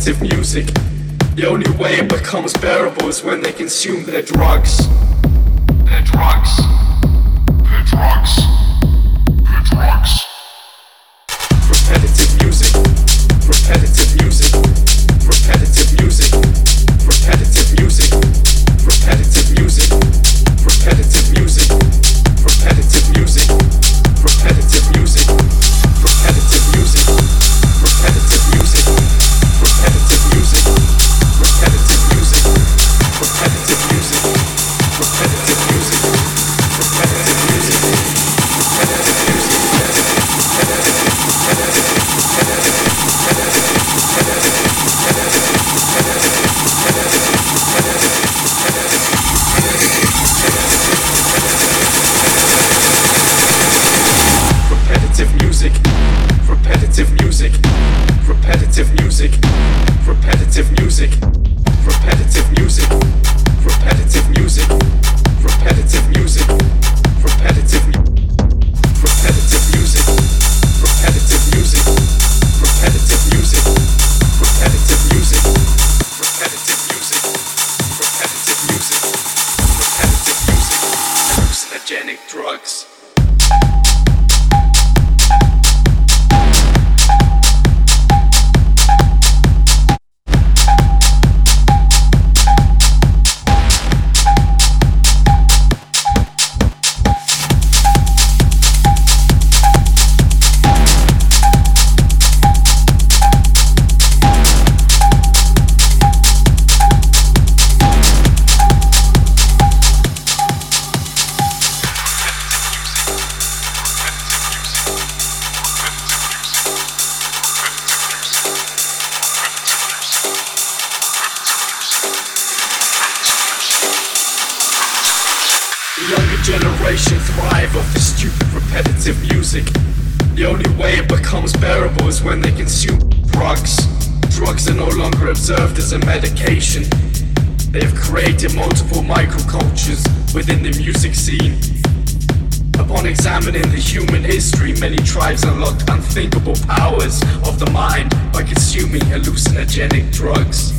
repetitive music. The only way it becomes bearable is when they consume their drugs. Their drugs. Generation thrive off this stupid repetitive music. The only way it becomes bearable is when they consume drugs. Drugs are no longer observed as a medication. They have created multiple microcultures within the music scene. Upon examining the human history, many tribes unlocked unthinkable powers of the mind by consuming hallucinogenic drugs.